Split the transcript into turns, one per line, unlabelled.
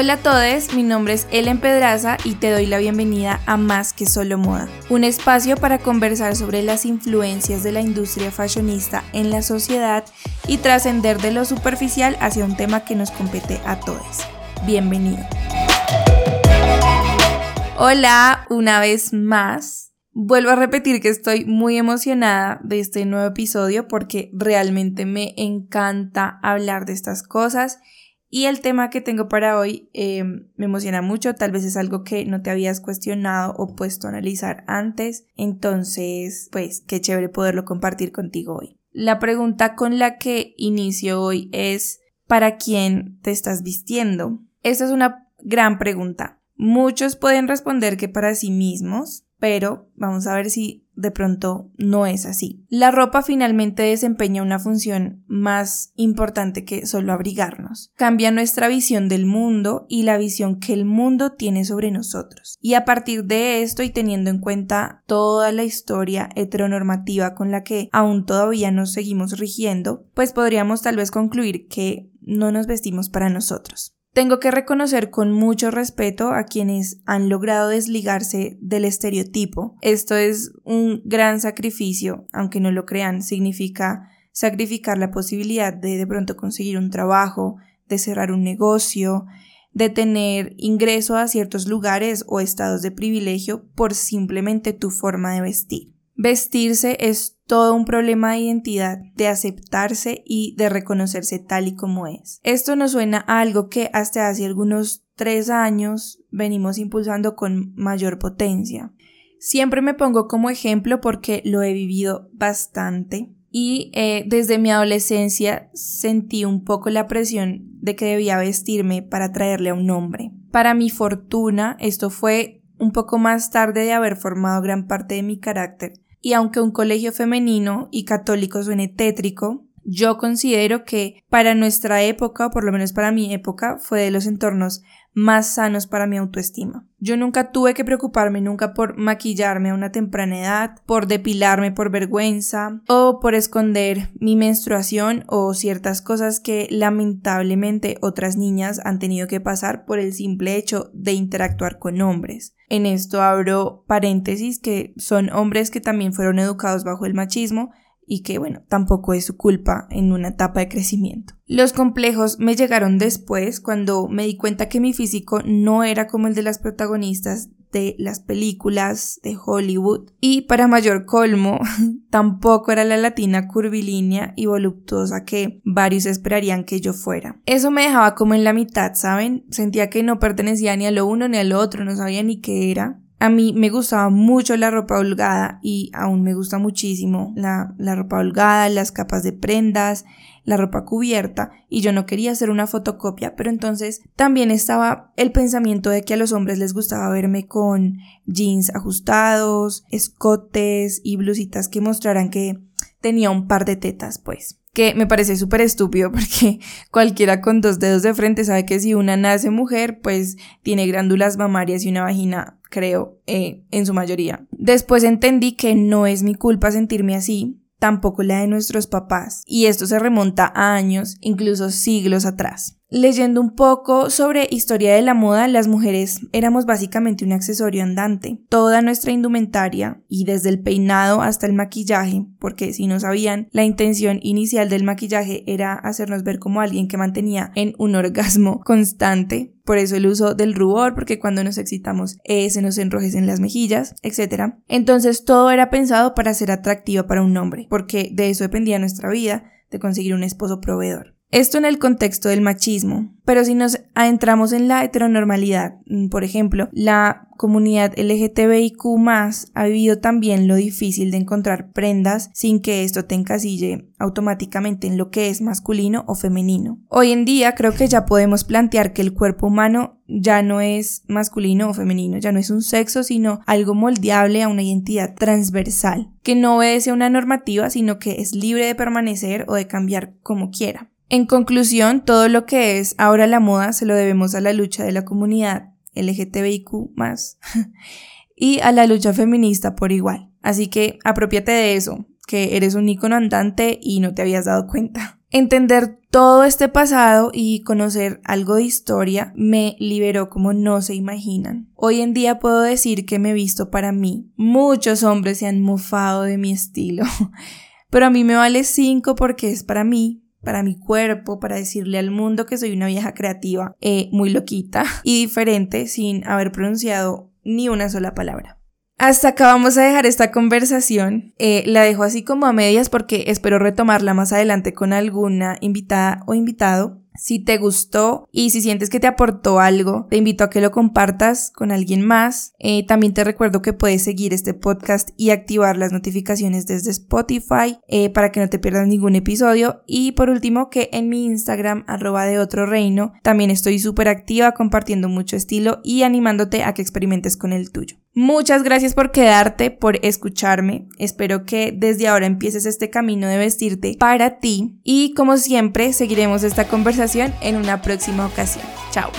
Hola a todos, mi nombre es Ellen Pedraza y te doy la bienvenida a Más que Solo Moda, un espacio para conversar sobre las influencias de la industria fashionista en la sociedad y trascender de lo superficial hacia un tema que nos compete a todos. Bienvenido. Hola, una vez más. Vuelvo a repetir que estoy muy emocionada de este nuevo episodio porque realmente me encanta hablar de estas cosas y el tema que tengo para hoy eh, me emociona mucho, tal vez es algo que no te habías cuestionado o puesto a analizar antes, entonces pues qué chévere poderlo compartir contigo hoy. La pregunta con la que inicio hoy es ¿para quién te estás vistiendo? Esta es una gran pregunta. Muchos pueden responder que para sí mismos, pero vamos a ver si de pronto no es así. La ropa finalmente desempeña una función más importante que solo abrigarnos. Cambia nuestra visión del mundo y la visión que el mundo tiene sobre nosotros. Y a partir de esto y teniendo en cuenta toda la historia heteronormativa con la que aún todavía nos seguimos rigiendo, pues podríamos tal vez concluir que no nos vestimos para nosotros. Tengo que reconocer con mucho respeto a quienes han logrado desligarse del estereotipo. Esto es un gran sacrificio, aunque no lo crean, significa sacrificar la posibilidad de de pronto conseguir un trabajo, de cerrar un negocio, de tener ingreso a ciertos lugares o estados de privilegio por simplemente tu forma de vestir. Vestirse es todo un problema de identidad, de aceptarse y de reconocerse tal y como es. Esto nos suena a algo que hasta hace algunos tres años venimos impulsando con mayor potencia. Siempre me pongo como ejemplo porque lo he vivido bastante y eh, desde mi adolescencia sentí un poco la presión de que debía vestirme para traerle a un nombre. Para mi fortuna, esto fue un poco más tarde de haber formado gran parte de mi carácter y aunque un colegio femenino y católico suene tétrico, yo considero que para nuestra época, o por lo menos para mi época, fue de los entornos más sanos para mi autoestima. Yo nunca tuve que preocuparme nunca por maquillarme a una temprana edad, por depilarme por vergüenza o por esconder mi menstruación o ciertas cosas que lamentablemente otras niñas han tenido que pasar por el simple hecho de interactuar con hombres. En esto abro paréntesis que son hombres que también fueron educados bajo el machismo y que bueno, tampoco es su culpa en una etapa de crecimiento. Los complejos me llegaron después cuando me di cuenta que mi físico no era como el de las protagonistas de las películas de Hollywood y para mayor colmo tampoco era la latina curvilínea y voluptuosa que varios esperarían que yo fuera. Eso me dejaba como en la mitad, ¿saben? Sentía que no pertenecía ni a lo uno ni a lo otro, no sabía ni qué era. A mí me gustaba mucho la ropa holgada y aún me gusta muchísimo la, ropa holgada, las capas de prendas, la ropa cubierta y yo no quería hacer una fotocopia, pero entonces también estaba el pensamiento de que a los hombres les gustaba verme con jeans ajustados, escotes y blusitas que mostraran que tenía un par de tetas, pues que me parece súper estúpido porque cualquiera con dos dedos de frente sabe que si una nace mujer, pues tiene glándulas mamarias y una vagina, creo, eh, en su mayoría. Después entendí que no es mi culpa sentirme así, tampoco la de nuestros papás, y esto se remonta a años, incluso siglos atrás. Leyendo un poco sobre historia de la moda, las mujeres éramos básicamente un accesorio andante. Toda nuestra indumentaria, y desde el peinado hasta el maquillaje, porque si no sabían, la intención inicial del maquillaje era hacernos ver como alguien que mantenía en un orgasmo constante. Por eso el uso del rubor, porque cuando nos excitamos eh, se nos enrojecen las mejillas, etc. Entonces todo era pensado para ser atractiva para un hombre, porque de eso dependía nuestra vida, de conseguir un esposo proveedor. Esto en el contexto del machismo, pero si nos adentramos en la heteronormalidad, mm, por ejemplo, la comunidad LGTBIQ ha vivido también lo difícil de encontrar prendas sin que esto te encasille automáticamente en lo que es masculino o femenino. Hoy en día creo que ya podemos plantear que el cuerpo humano ya no es masculino o femenino, ya no es un sexo, sino algo moldeable a una identidad transversal, que no obedece a una normativa, sino que es libre de permanecer o de cambiar como quiera. En conclusión, todo lo que es ahora la moda se lo debemos a la lucha de la comunidad LGTBIQ y a la lucha feminista por igual. Así que apropiate de eso, que eres un icono andante y no te habías dado cuenta. Entender todo este pasado y conocer algo de historia me liberó como no se imaginan. Hoy en día puedo decir que me he visto para mí. Muchos hombres se han mofado de mi estilo, pero a mí me vale cinco porque es para mí, para mi cuerpo, para decirle al mundo que soy una vieja creativa, eh, muy loquita y diferente sin haber pronunciado ni una sola palabra. Hasta acá vamos a dejar esta conversación. Eh, la dejo así como a medias porque espero retomarla más adelante con alguna invitada o invitado. Si te gustó y si sientes que te aportó algo, te invito a que lo compartas con alguien más. Eh, también te recuerdo que puedes seguir este podcast y activar las notificaciones desde Spotify eh, para que no te pierdas ningún episodio. Y por último, que en mi Instagram, arroba de otro reino, también estoy súper activa compartiendo mucho estilo y animándote a que experimentes con el tuyo. Muchas gracias por quedarte, por escucharme. Espero que desde ahora empieces este camino de vestirte para ti y como siempre seguiremos esta conversación en una próxima ocasión. Chao.